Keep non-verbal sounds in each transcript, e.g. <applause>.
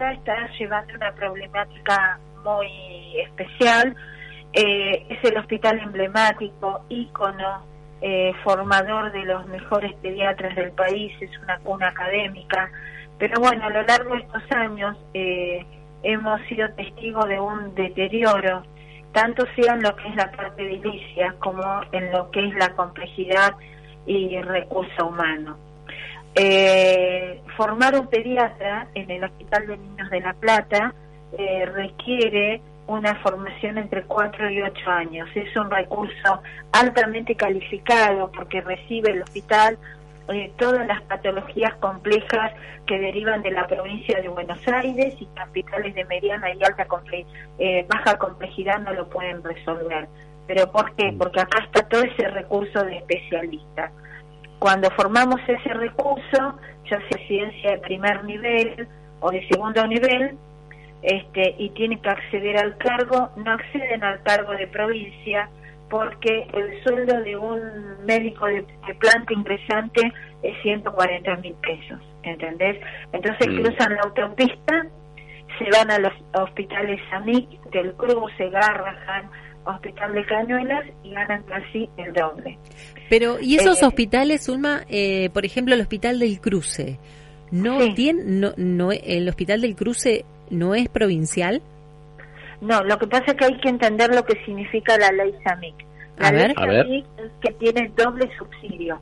Está llevando una problemática muy especial. Eh, es el hospital emblemático, ícono, eh, formador de los mejores pediatras del país, es una cuna académica. Pero bueno, a lo largo de estos años eh, hemos sido testigos de un deterioro, tanto sea en lo que es la parte edilicia como en lo que es la complejidad y recurso humano. Eh, formar un pediatra en el Hospital de Niños de La Plata eh, requiere una formación entre 4 y 8 años. Es un recurso altamente calificado porque recibe el hospital eh, todas las patologías complejas que derivan de la provincia de Buenos Aires y capitales de mediana y alta eh, baja complejidad no lo pueden resolver. ¿Pero por qué? Mm. Porque acá está todo ese recurso de especialistas. Cuando formamos ese recurso, ya sea ciencia de primer nivel o de segundo nivel, este, y tienen que acceder al cargo, no acceden al cargo de provincia porque el sueldo de un médico de, planta ingresante es 140 mil pesos, ¿entendés? Entonces mm. cruzan la autopista, se van a los hospitales AMIC del Cruce, Garrahan, Hospital de Cañuelas y ganan casi el doble. Pero, ¿y esos eh, hospitales, Ulma, eh, por ejemplo, el Hospital del Cruce, no tiene, no, no, el Hospital del Cruce no es provincial? No, lo que pasa es que hay que entender lo que significa la ley SAMIC. La ley SAMIC es que tiene doble subsidio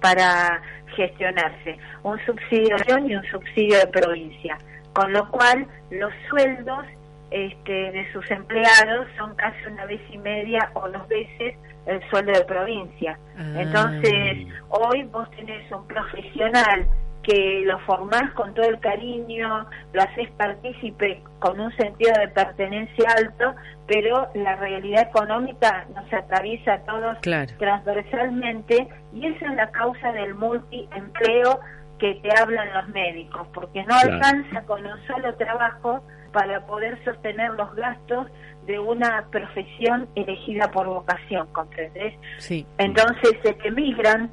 para gestionarse, un subsidio de y un subsidio de provincia, con lo cual los sueldos este, de sus empleados son casi una vez y media o dos veces el sueldo de provincia. Ah. Entonces, hoy vos tenés un profesional que lo formás con todo el cariño, lo haces partícipe con un sentido de pertenencia alto, pero la realidad económica nos atraviesa a todos transversalmente y esa es la causa del multiempleo que te hablan los médicos, porque no alcanza con un solo trabajo para poder sostener los gastos de una profesión elegida por vocación, ¿comprendes? Sí. Entonces se emigran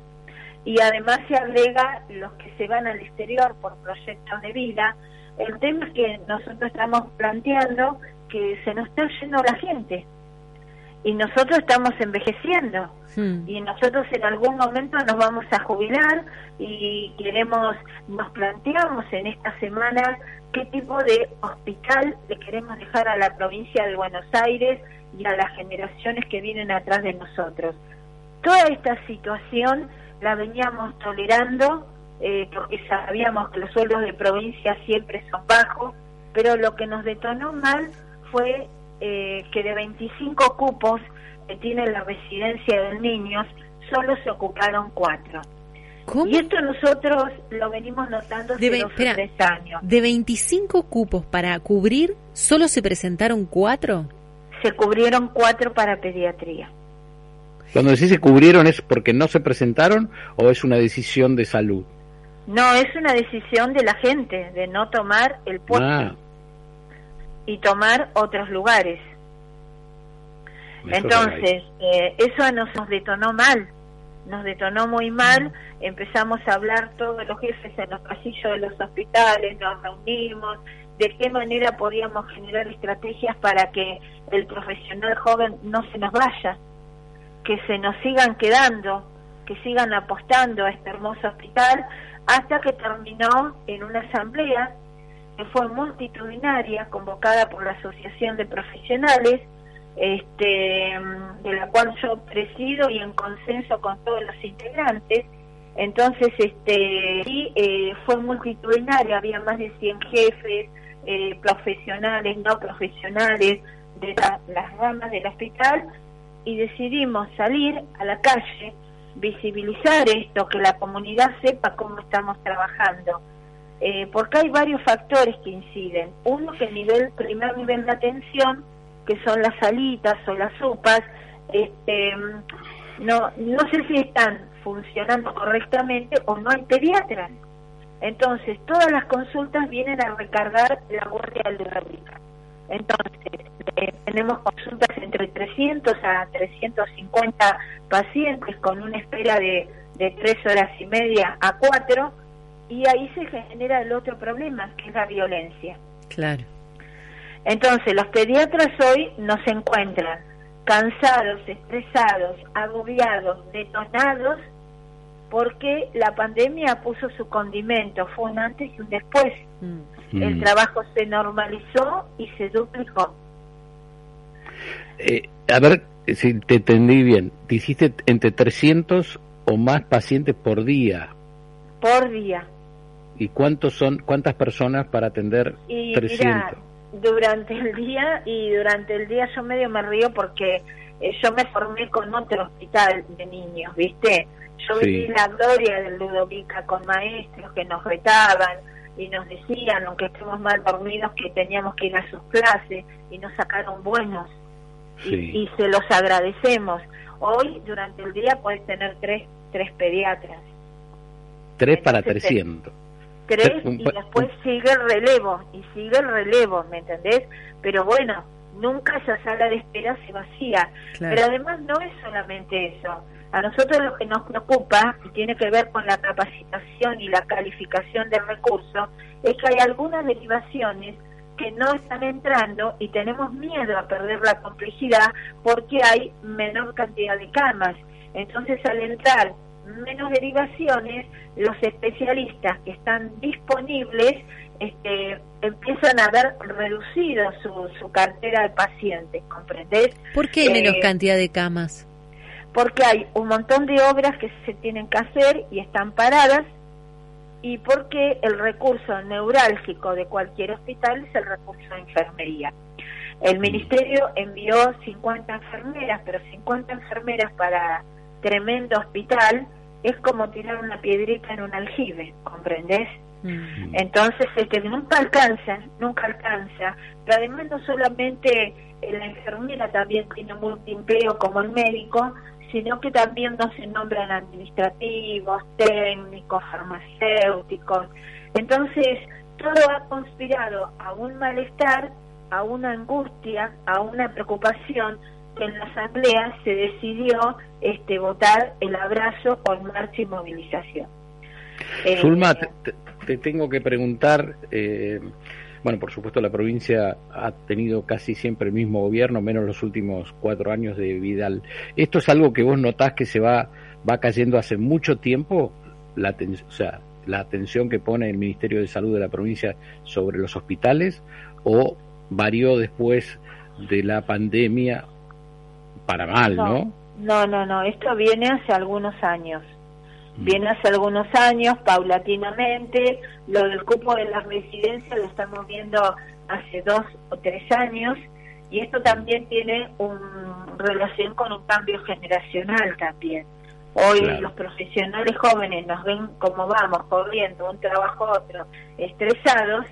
y además se agrega los que se van al exterior por proyectos de vida. El tema es que nosotros estamos planteando que se nos está yendo la gente y nosotros estamos envejeciendo hmm. y nosotros en algún momento nos vamos a jubilar y queremos, nos planteamos en esta semana qué tipo de hospital le queremos dejar a la provincia de Buenos Aires y a las generaciones que vienen atrás de nosotros. Toda esta situación la veníamos tolerando eh, porque sabíamos que los sueldos de provincia siempre son bajos, pero lo que nos detonó mal fue eh, que de 25 cupos que tiene la residencia de niños, solo se ocuparon cuatro. Y esto nosotros lo venimos notando hace dos tres años. ¿De 25 cupos para cubrir, solo se presentaron cuatro? Se cubrieron cuatro para pediatría. Cuando decís se cubrieron, ¿es porque no se presentaron o es una decisión de salud? No, es una decisión de la gente de no tomar el puesto ah. Y tomar otros lugares. Entonces, eh, eso nos, nos detonó mal, nos detonó muy mal, empezamos a hablar todos los jefes en los pasillos de los hospitales, nos reunimos, de qué manera podíamos generar estrategias para que el profesional joven no se nos vaya que se nos sigan quedando, que sigan apostando a este hermoso hospital, hasta que terminó en una asamblea que fue multitudinaria, convocada por la Asociación de Profesionales, este, de la cual yo presido y en consenso con todos los integrantes. Entonces, este, sí, eh, fue multitudinaria, había más de 100 jefes, eh, profesionales, no profesionales, de las ramas del hospital, y decidimos salir a la calle, visibilizar esto, que la comunidad sepa cómo estamos trabajando. Eh, porque hay varios factores que inciden. Uno que el nivel, primer nivel de atención, que son las salitas o las sopas, este, no, no sé si están funcionando correctamente o no hay pediatras. Entonces, todas las consultas vienen a recargar la guardia alérgica. Entonces, eh, tenemos consultas entre 300 a 350 pacientes con una espera de, de 3 horas y media a 4 y ahí se genera el otro problema, que es la violencia. Claro. Entonces, los pediatras hoy no se encuentran cansados, estresados, agobiados, detonados, porque la pandemia puso su condimento, fue un antes y un después. Mm. El mm. trabajo se normalizó y se duplicó. Eh, a ver si te entendí bien, dijiste entre 300 o más pacientes por día. Por día. ¿Y cuántos son, cuántas personas para atender y 300? durante el día y durante el día yo medio me río porque eh, yo me formé con otro hospital de niños, ¿viste? Yo viví la gloria del Ludovica con maestros que nos retaban y nos decían, aunque estemos mal dormidos, que teníamos que ir a sus clases y nos sacaron buenos y, se los agradecemos. Hoy, durante el día, puedes tener tres, tres pediatras. Tres para 300 tres y después sigue el relevo y sigue el relevo, ¿me entendés? Pero bueno, nunca esa sala de espera se vacía. Pero además no es solamente eso. A nosotros lo que nos preocupa, y tiene que ver con la capacitación y la calificación del recurso, es que hay algunas derivaciones que no están entrando y tenemos miedo a perder la complejidad porque hay menor cantidad de camas. Entonces al entrar menos derivaciones, los especialistas que están disponibles este, empiezan a ver reducido su, su cartera de pacientes, ¿comprendés? ¿Por qué hay menos eh, cantidad de camas? Porque hay un montón de obras que se tienen que hacer y están paradas y porque el recurso neurálgico de cualquier hospital es el recurso de enfermería. El ministerio envió 50 enfermeras, pero 50 enfermeras para tremendo hospital es como tirar una piedrita en un aljibe, ¿comprendes? Mm. Entonces, este, nunca alcanza, nunca alcanza, pero además no solamente la enfermera también tiene multiempleo como el médico, sino que también no se nombran administrativos, técnicos, farmacéuticos. Entonces, todo ha conspirado a un malestar, a una angustia, a una preocupación en la asamblea se decidió este, votar el abrazo con marcha y movilización. Eh, Zulma, te, tengo que preguntar, eh, bueno, por supuesto la provincia ha tenido casi siempre el mismo gobierno, menos los últimos cuatro años de Vidal. ¿Esto es algo que vos notás que se va, va cayendo hace mucho tiempo? La, o la atención que pone el Ministerio de Salud de la provincia sobre los hospitales o varió después de la pandemia para mal, ¿no? No, no, no, esto viene hace algunos años. Mm. Viene hace algunos años, paulatinamente. Lo del cupo de las residencias lo estamos viendo hace dos o tres años. Y esto también tiene una relación con un cambio generacional también. Hoy los profesionales jóvenes nos ven como vamos, corriendo un trabajo a otro, estresados,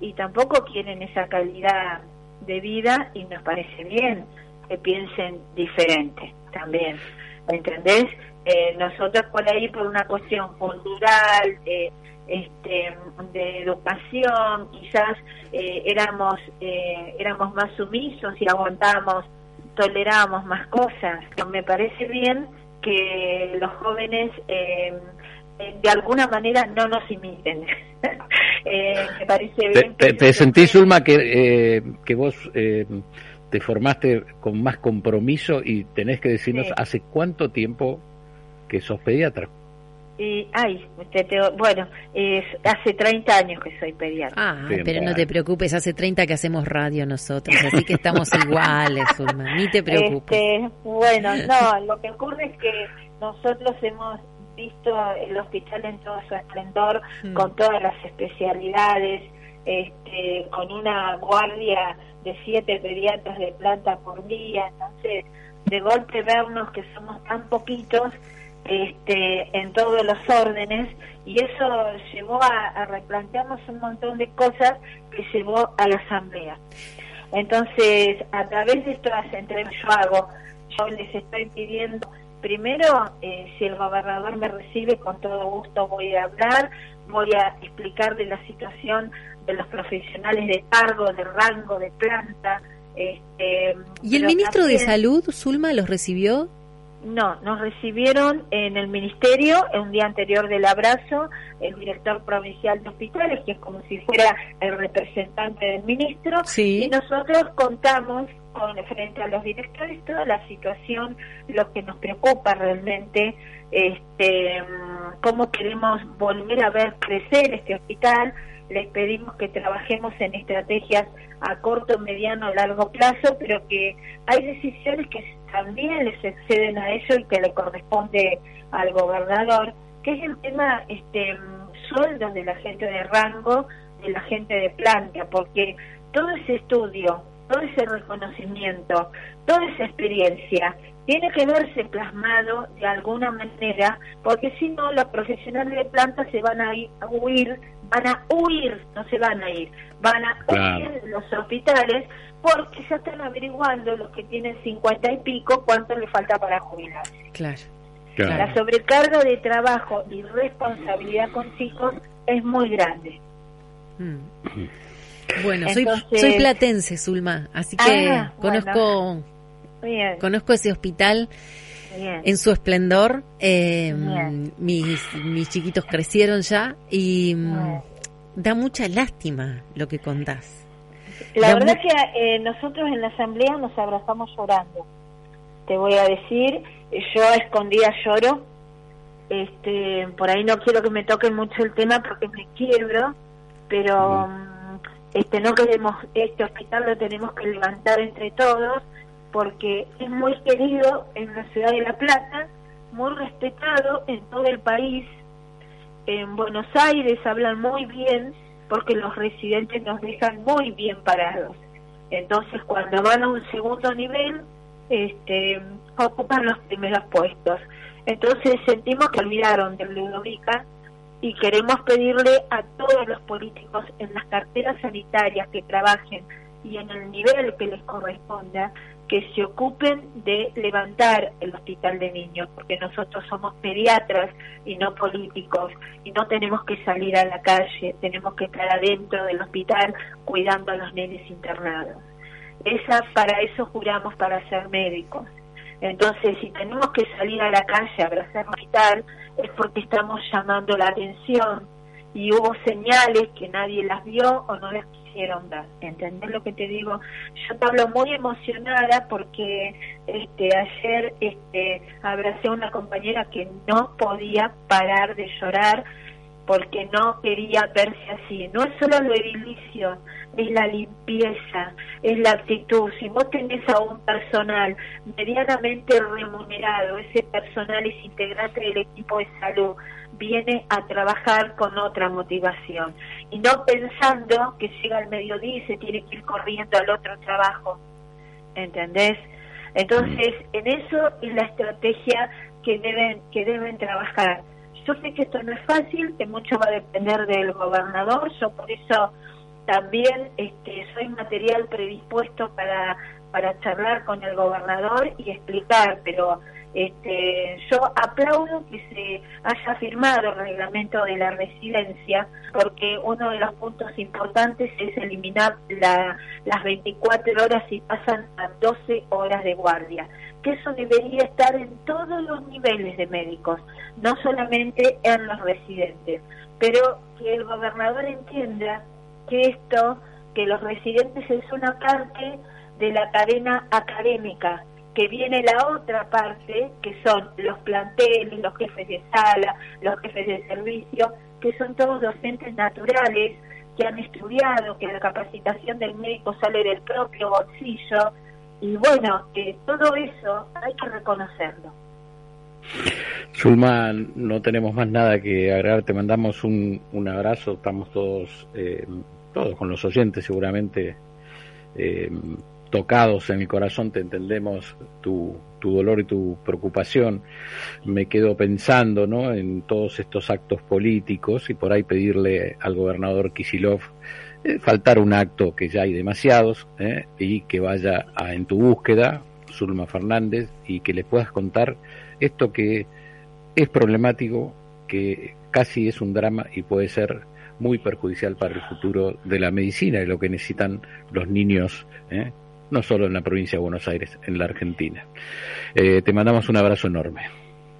y tampoco quieren esa calidad de vida y nos parece bien que piensen diferente también, ¿entendés? Eh, nosotros por ahí por una cuestión cultural, eh, este, de educación, quizás eh, éramos eh, éramos más sumisos y aguantábamos, tolerábamos más cosas. Me parece bien que los jóvenes de alguna manera no nos imiten. <laughs> me parece bien. ¿Te, te, sentís, Ulma, que, que vos te formaste con más compromiso y tenés que decirnos hace cuánto tiempo que sos pediatra. Y, ay, bueno, es, hace 30 años que soy pediatra. Ah, pero no te preocupes, hace 30 que hacemos radio nosotros, así que estamos <laughs> iguales, Ulma, ni te preocupes. Este, bueno, no, lo que ocurre es que nosotros hemos visto el hospital en todo su esplendor, mm. con todas las especialidades, este, con una guardia de siete pediatras de planta por día, entonces de golpe vernos que somos tan poquitos este, en todos los órdenes y eso llevó a, replantearnos un montón de cosas que llevó a la asamblea. Entonces, a través de estas entrevistas yo hago, yo les estoy pidiendo, primero, eh, si el gobernador me recibe, con todo gusto voy a hablar, voy a explicarle la situación de los profesionales de cargo, de rango, de planta. Este, ¿Y el ministro de Salud, Zulma, los recibió? No, nos recibieron en el ministerio un día anterior del abrazo el director provincial de hospitales, que es como si fuera el representante del ministro, y nosotros contamos con frente a los directores toda la situación, lo que nos preocupa realmente, este, cómo queremos volver a ver crecer este hospital. Les pedimos que trabajemos en estrategias a corto, mediano, largo plazo, pero que hay decisiones que también les exceden a eso y que le corresponde al gobernador, que es el tema este sueldos de la gente de rango, de la gente de planta, porque todo ese estudio, todo ese reconocimiento, toda esa experiencia tiene que verse plasmado de alguna manera, porque si no, los profesionales de planta se van a, ir, a huir, van a huir, no se van a ir, van a huir de los hospitales porque ya están averiguando los que tienen cincuenta y pico cuánto le falta para jubilarse. Claro. La sobrecarga de trabajo y responsabilidad con hijos es muy grande. Mm. Bueno, soy, soy platense, Zulma, así que ah, conozco conozco ese hospital en su esplendor. Eh, mis, mis chiquitos crecieron ya y mm, da mucha lástima lo que contás. La verdad que eh, nosotros en la asamblea nos abrazamos llorando. Te voy a decir, yo a escondida lloro. Este, por ahí no quiero que me toque mucho el tema porque me quiebro, pero mm, este no queremos este hospital lo tenemos que levantar entre todos porque es muy querido en la ciudad de La Plata, muy respetado en todo el país. En Buenos Aires hablan muy bien porque los residentes nos dejan muy bien parados. Entonces, cuando van a un segundo nivel, este, ocupan los primeros puestos. Entonces, sentimos que olvidaron de Ludovica y queremos pedirle a todos los políticos en las carteras sanitarias que trabajen y en el nivel que les corresponda, que se ocupen de levantar el hospital de niños, porque nosotros somos pediatras y no políticos, y no tenemos que salir a la calle, tenemos que estar adentro del hospital cuidando a los nenes internados. Esa, para eso juramos para ser médicos. Entonces, si tenemos que salir a la calle a abrazar hospital, es porque estamos llamando la atención y hubo señales que nadie las vio o no las dar. ¿Entendés lo que te digo? Yo te hablo muy emocionada porque este ayer este abracé a una compañera que no podía parar de llorar porque no quería verse así. No es solo lo edilicio, es la limpieza, es la actitud. Si vos tenés a un personal medianamente remunerado, ese personal es integrante del equipo de salud, viene a trabajar con otra motivación y no pensando que llega al mediodía y se tiene que ir corriendo al otro trabajo. ¿Entendés? Entonces, en eso es la estrategia que deben que deben trabajar. Yo sé que esto no es fácil, que mucho va a depender del gobernador, yo por eso también este, soy material predispuesto para, para charlar con el gobernador y explicar, pero este, yo aplaudo que se haya firmado el reglamento de la residencia porque uno de los puntos importantes es eliminar la, las 24 horas y pasan a 12 horas de guardia, que eso debería estar en todos los niveles de médicos, no solamente en los residentes, pero que el gobernador entienda que esto, que los residentes es una parte de la cadena académica, que viene la otra parte, que son los planteles, los jefes de sala, los jefes de servicio, que son todos docentes naturales, que han estudiado, que la capacitación del médico sale del propio bolsillo, y bueno, que todo eso hay que reconocerlo. Zulma, no tenemos más nada que agregar, te mandamos un, un abrazo, estamos todos, eh, todos con los oyentes seguramente. Eh, tocados en mi corazón, te entendemos tu, tu dolor y tu preocupación. Me quedo pensando ¿no? en todos estos actos políticos y por ahí pedirle al gobernador Kisilov eh, faltar un acto que ya hay demasiados ¿eh? y que vaya a, en tu búsqueda, Zulma Fernández, y que le puedas contar esto que es problemático, que casi es un drama y puede ser muy perjudicial para el futuro de la medicina y lo que necesitan los niños ¿eh? No solo en la provincia de Buenos Aires, en la Argentina. Eh, te mandamos un abrazo enorme.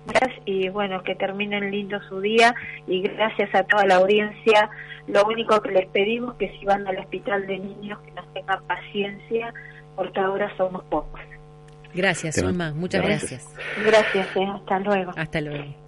Gracias y bueno, que terminen lindo su día y gracias a toda la audiencia. Lo único que les pedimos que si van al hospital de niños que nos tengan paciencia porque ahora somos pocos. Gracias, Zulma, muchas gracias. Gracias, eh. hasta luego. Hasta luego.